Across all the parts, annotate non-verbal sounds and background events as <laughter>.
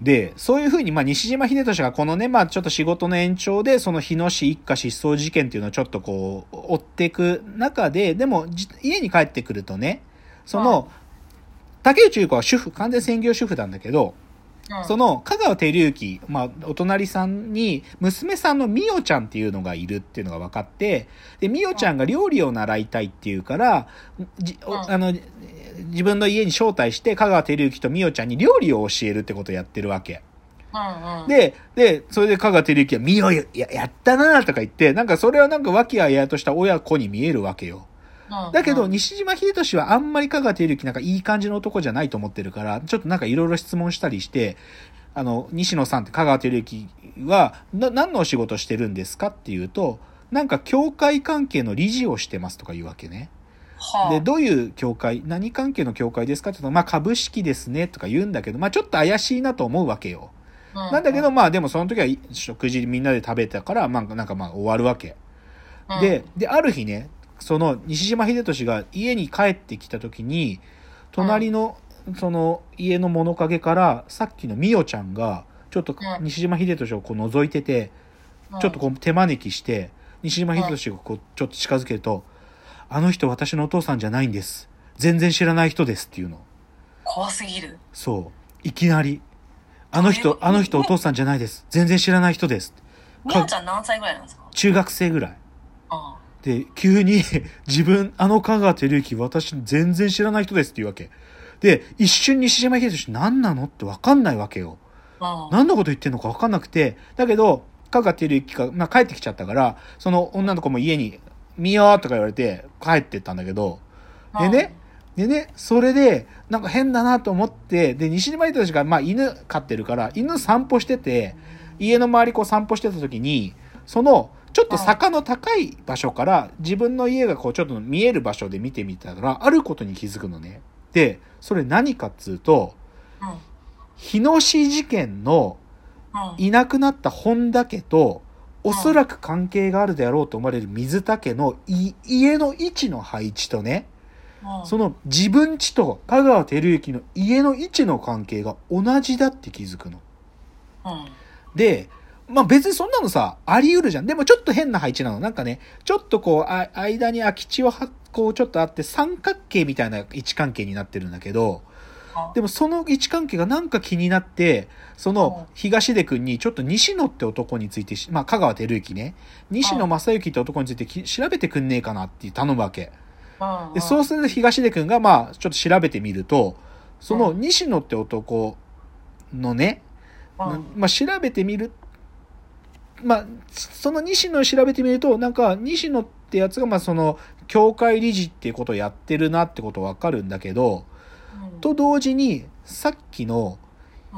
で、そういうふうに、まあ、西島秀俊がこのね、まあ、ちょっと仕事の延長で、その日野市一家失踪事件っていうのをちょっとこう、追っていく中で、でも、家に帰ってくるとね、その、竹内優子は主婦、完全専業主婦なんだけど、その、香川照之、まあ、お隣さんに、娘さんのみおちゃんっていうのがいるっていうのが分かって、で、みおちゃんが料理を習いたいっていうから、じあの、自分の家に招待して、香川照之とみおちゃんに料理を教えるってことをやってるわけ。で、で、それで香川照之は、みおや、やったなとか言って、なんかそれはなんか和気あいあいとした親子に見えるわけよ。だけど、西島秀俊はあんまり香川照之なんかいい感じの男じゃないと思ってるから、ちょっとなんかいろいろ質問したりして、あの、西野さんって香川照之は、な、何のお仕事してるんですかっていうと、なんか協会関係の理事をしてますとか言うわけね。はあ、で、どういう協会、何関係の協会ですかって言うと、まあ株式ですねとか言うんだけど、まあちょっと怪しいなと思うわけよ。なんだけど、まあでもその時は食事みんなで食べたから、まあなんかまあ終わるわけ。で、で、ある日ね、その西島秀俊が家に帰ってきた時に、隣の、その家の物陰からさっきのみおちゃんが、ちょっと西島秀俊をこう覗いてて、ちょっとこう手招きして、西島秀俊がこうちょっと近づけると、あの人私のお父さんじゃないんです。全然知らない人ですっていうの。怖すぎる。そう。いきなり。あの人、あの人お父さんじゃないです。全然知らない人です。みおちゃん何歳ぐらいなんですか？中学生ぐらい。で、急に <laughs> 自分、あの香川照之、私全然知らない人ですって言うわけ。で、一瞬西島秀俊何なのってわかんないわけよ。何のこと言ってんのかわかんなくて、だけど、香川照之が、まあ、帰ってきちゃったから、その女の子も家に、見ようとか言われて帰ってったんだけど、でね、でね、それで、なんか変だなと思って、で、西島秀俊が、まあ、犬飼ってるから、犬散歩してて、家の周りこう散歩してた時に、その、ちょっと坂の高い場所から自分の家がこうちょっと見える場所で見てみたら、あることに気づくのね。で、それ何かっつうと、日野市事件のいなくなった本田家と、おそらく関係があるであろうと思われる水田家の家の位置の配置とね、その自分家と香川照之の家の位置の関係が同じだって気づくの。で、まあ別にそんなのさ、あり得るじゃん。でもちょっと変な配置なの。なんかね、ちょっとこう、あ間に空き地をは、こうちょっとあって三角形みたいな位置関係になってるんだけど、でもその位置関係がなんか気になって、その東出くんにちょっと西野って男について、まあ香川照之ね、西野正幸って男について調べてくんねえかなって頼むわけ。でそうすると東出くんがまあちょっと調べてみると、その西野って男のね、まあ調べてみるまあ、その西野を調べてみると、なんか、西野ってやつが、まあ、その、教会理事っていうことをやってるなってことわかるんだけど、うん、と同時に、さっきの、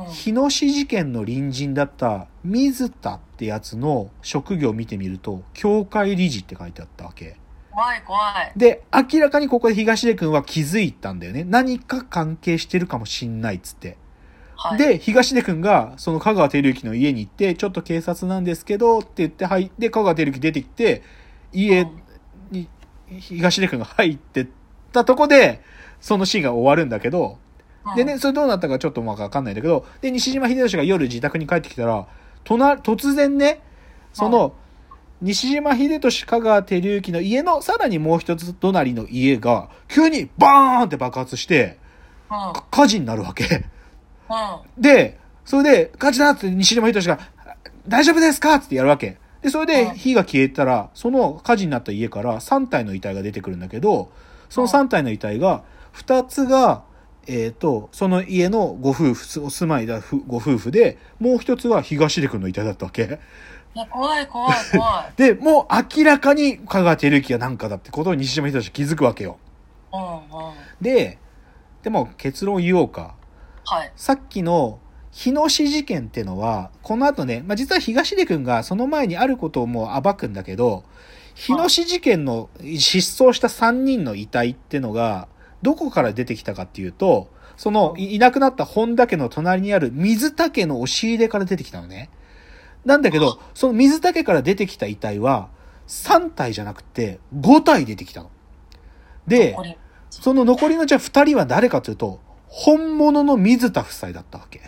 日野市事件の隣人だった水田ってやつの職業を見てみると、教会理事って書いてあったわけ。怖い怖い。で、明らかにここで東出くんは気づいたんだよね。何か関係してるかもしんないっつって。で、東出くんが、その香川照之の家に行って、ちょっと警察なんですけど、って言って入って、香川照之出てきて、家に、東出くんが入ってったとこで、そのシーンが終わるんだけど、でね、それどうなったかちょっとわかんないんだけど、で、西島秀俊が夜自宅に帰ってきたら、隣、突然ね、その、西島秀俊香川照之の家のさらにもう一つ隣の家が、急にバーンって爆発して、火事になるわけ。で、それで、火事だって西島秀俊が、大丈夫ですかってやるわけ。で、それで火が消えたら、その火事になった家から3体の遺体が出てくるんだけど、その3体の遺体が、2つが、えっ、ー、と、その家のご夫婦、お住まいだご夫婦で、もう一つは東出君の遺体だったわけ。怖い怖い怖い。<laughs> で、もう明らかに香川照之が何かだってことを西島秀俊気づくわけよ。うんうん、で、でも結論言おうか。はい、さっきの日野市事件ってのは、この後ね、まあ、実は東出くんがその前にあることをもう暴くんだけど、日野市事件の失踪した3人の遺体ってのが、どこから出てきたかっていうと、その、いなくなった本田家の隣にある水田家の押し入れから出てきたのね。なんだけど、その水田家から出てきた遺体は、3体じゃなくて、5体出てきたの。で、その残りのじゃあ2人は誰かというと、本物の水田夫妻だったわけ。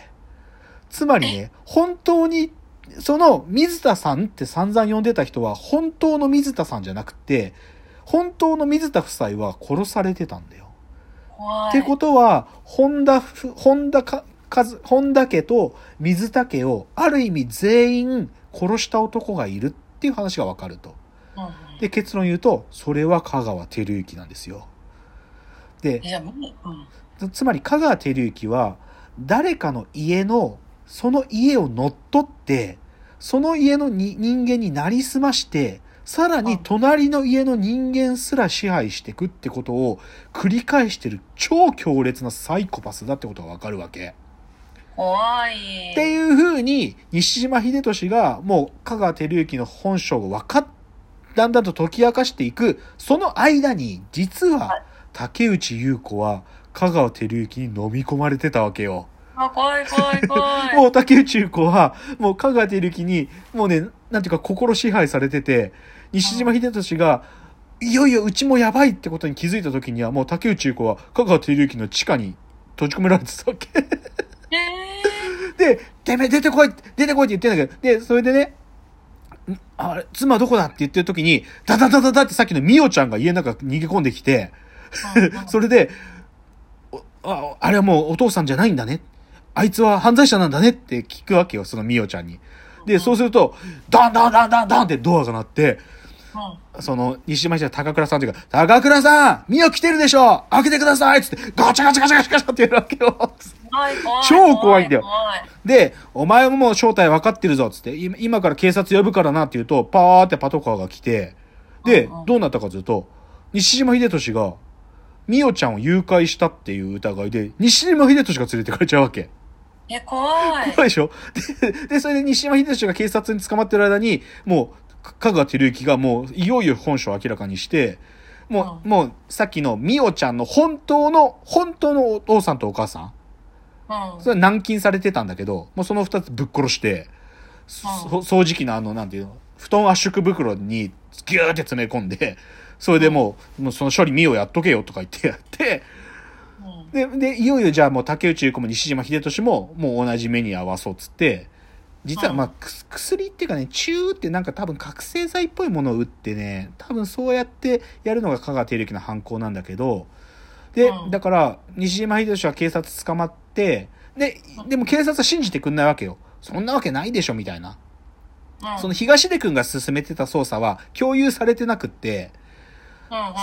つまりね、本当に、その水田さんって散々呼んでた人は本当の水田さんじゃなくて、本当の水田夫妻は殺されてたんだよ。怖い。ってことは、本田ふ、本田か、かず、本田家と水田家をある意味全員殺した男がいるっていう話がわかると。で、結論言うと、それは香川照之なんですよ。で、うん。つまり香川照之は、誰かの家の、その家を乗っ取って、その家のに人間になりすまして、さらに隣の家の人間すら支配していくってことを繰り返してる超強烈なサイコパスだってことがわかるわけ。怖い。っていう風に、西島秀俊がもう香川照之の本性が分かっ、だんだんと解き明かしていく、その間に、実ははい竹内優子は香川照之に飲み込まれてたわけよ。あ、怖い怖い怖い。<laughs> もう竹内優子は、もう香川照之に、もうね、なんていうか心支配されてて、西島秀俊が、いよいようちもやばいってことに気づいた時には、もう竹内優子は香川照之の地下に閉じ込められてたわけ。えで、てめえ出てこい出てこいって言ってんだけど、で、それでね、んあれ、妻どこだって言ってる時に、ダダダダダってさっきのミオちゃんが家の中逃げ込んできて、ー <laughs> それで、おあ、あれはもうお父さんじゃないんだね。あいつは犯罪者なんだねって聞くわけよ、そのミオちゃんに。で、そうすると、ダンダンダンダンダンってドアが鳴って、うんその、西島秀高倉さんというか、高倉さんミオ来てるでしょ開けてくださいっつって、ガチャガチャガチャガチャガチャってやるわけよ。怖い怖い。超怖いんだよで、お前ももう正体分かってるぞ、つって、今今から警察呼ぶからなって言うと、パーってパトカーが来て、でうんうん、どうなったかというと、西島秀俊が、ミオちゃんを誘拐したっていう疑いで、西島秀俊が連れてかれちゃうわけ。え、怖い。怖いでしょ？<laughs> で、で、それで西島秀俊が警察に捕まってる間に、もう、か香川照之がもう、いよいよ本性を明らかにして、もう、うん。もう、さっきのミオちゃんの本当の、本当のお父さんとお母さん。うん。それは軟禁されてたんだけど、もうその二つぶっ殺して、そ掃除機のあの、なんていうの、布団圧縮袋にギューって詰め込んで、それでもう、もうその処理見よやっとけよとか言ってやって、うん。で、で、いよいよじゃあもう竹内優子も西島秀俊ももう同じ目に合わそうっつって、実はまあ、薬っていうかね、チューってなんか多分覚醒剤っぽいものを打ってね、多分そうやってやるのが香川照之の犯行なんだけど、で、うんだから、西島秀俊は警察捕まって、で、でも警察は信じてくんないわけよ。そんなわけないでしょ、みたいな。うんその東出くんが進めてた捜査は共有されてなくって、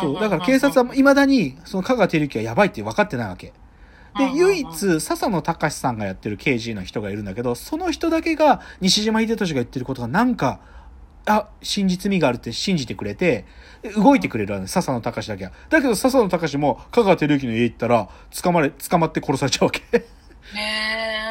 そう、だから警察は未だに、その香川照之はやばいって分かってないわけ。で、唯一、笹野隆さんがやってる刑事の人がいるんだけど、その人だけが、西島秀俊が言ってることがなんか、あ、真実味があるって信じてくれて、で動いてくれるわけ笹野隆だけは。だけど、笹野隆も香川照之の家行ったら、捕まれ、捕まって殺されちゃうわけ。へえ。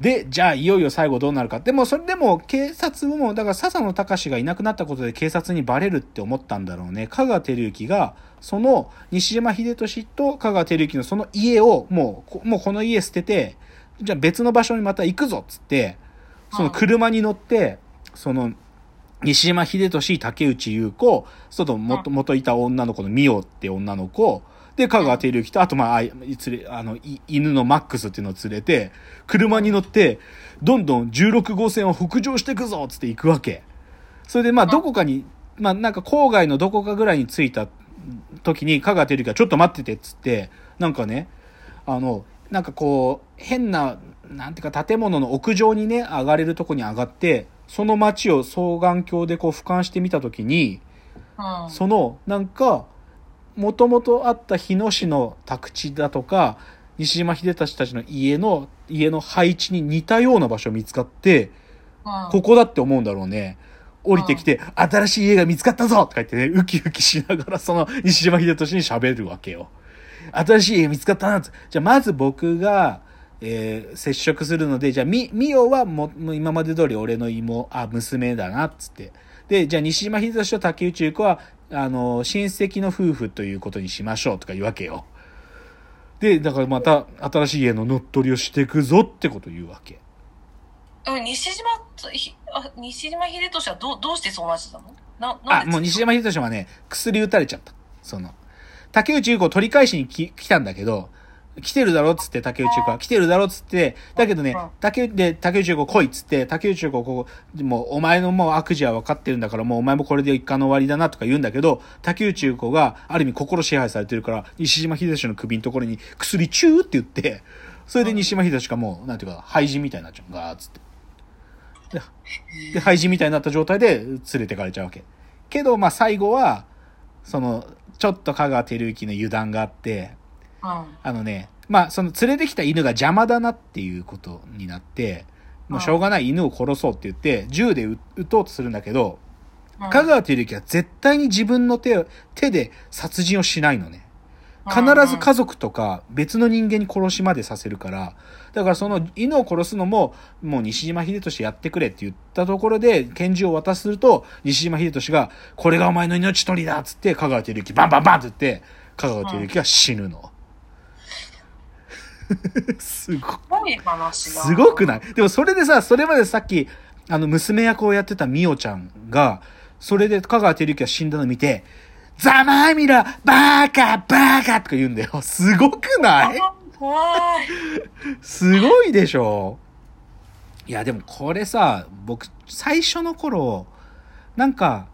で、じゃあいよいよ最後どうなるか。でもそれでも警察も、だから笹野隆がいなくなったことで警察にバレるって思ったんだろうね。香川照之が、その西島秀俊と香川照之のその家をもうこ、もうこの家捨てて、じゃあ別の場所にまた行くぞっつって、その車に乗って、その、西島秀俊、竹内優子、そと元、元いた女の子のミオって女の子、で、香川照之と、あと、まあ、あい連れ、あの、い犬のマックスっていうのを連れて、車に乗って、どんどん16号線を北上していくぞっつって行くわけ。それで、まあ、どこかに、まあ、なんか郊外のどこかぐらいに着いた時に、香川照之がちょっと待っててっつって、なんかね、あの、なんかこう、変な、なんていうか建物の屋上にね、上がれるとこに上がって、その街を双眼鏡でこう俯瞰してみた時に、うん。その、なんか、もともとあった日野市の宅地だとか、西島秀俊たちの家の、家の配置に似たような場所見つかって、うんここだって思うんだろうね。降りてきて、新しい家が見つかったぞとか言ってね、ウキウキしながらその <laughs> 西島秀俊に喋るわけよ。新しい家見つかったなっつじゃあまず僕が、えー接触するので、じゃあみ、みおはももう今まで通り俺の妹、あ、娘だなっつって。で、じゃあ西島秀俊と竹内優子は、あの、親戚の夫婦ということにしましょうとか言うわけよ。で、だからまた新しい家の乗っ取りをしていくぞってことを言うわけ。うん西島あ西島秀俊はどうどうしてそうなってたの？ななあ、んでもう西島秀俊はね、薬打たれちゃった。その、竹内優子を取り返しにき来たんだけど、来てるだろっつって、竹内優子は。来てるだろっつって、だけどね、竹内、で、竹内優子来いっつって、竹内優子こう、もう、お前のもう悪事は分かってるんだから、もうお前もこれで一貫の終わりだなとか言うんだけど、竹内優子が、ある意味心支配されてるから、西島秀俊の首のところに、薬チューって言って、それで西島秀俊がもう、なんていうか、廃人みたいになっちゃう。ガーッつって。で、で廃人みたいになった状態で連れてかれちゃうわけ。けど、まあ最後は、その、ちょっと香川照之の油断があって、うん。あのね、まあ、その連れてきた犬が邪魔だなっていうことになって、もうしょうがない犬を殺そうって言って、銃で撃撃とうとするんだけど、うん香川照之は絶対に自分の手を、手で殺人をしないのね。必ず家族とか別の人間に殺しまでさせるから、だからその犬を殺すのも、もう西島秀俊やってくれって言ったところで拳銃を渡すと、西島秀俊が、これがお前の命取りだっつって、香川照之バンバンバンって言って、香川照之が死ぬの。<laughs> すごい。すごくない？でもそれでさ、それまでさっき、あの、娘役をやってたみおちゃんが、それで香川照之が死んだのを見て、ざまあみろバーカバーカとか言うんだよ。<laughs> すごくない。<laughs> すごいでしょ？いや、でもこれさ、僕、最初の頃、なんか、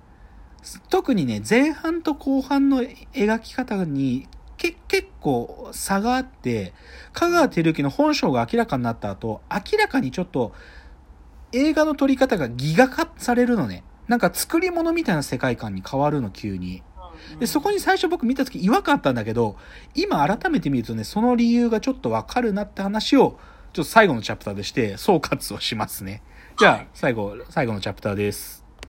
特にね、前半と後半の描き方に、け結構差があって、香川照之の本性が明らかになった後、明らかにちょっと、映画の撮り方がギガ化されるのね。なんか作り物みたいな世界観に変わるの、急に。で、そこに最初僕見た時違和感あったんだけど、今改めて見るとね、その理由がちょっとわかるなって話を、ちょっと最後のチャプターでして、総括をしますね。じゃあ、最後、最後のチャプターです。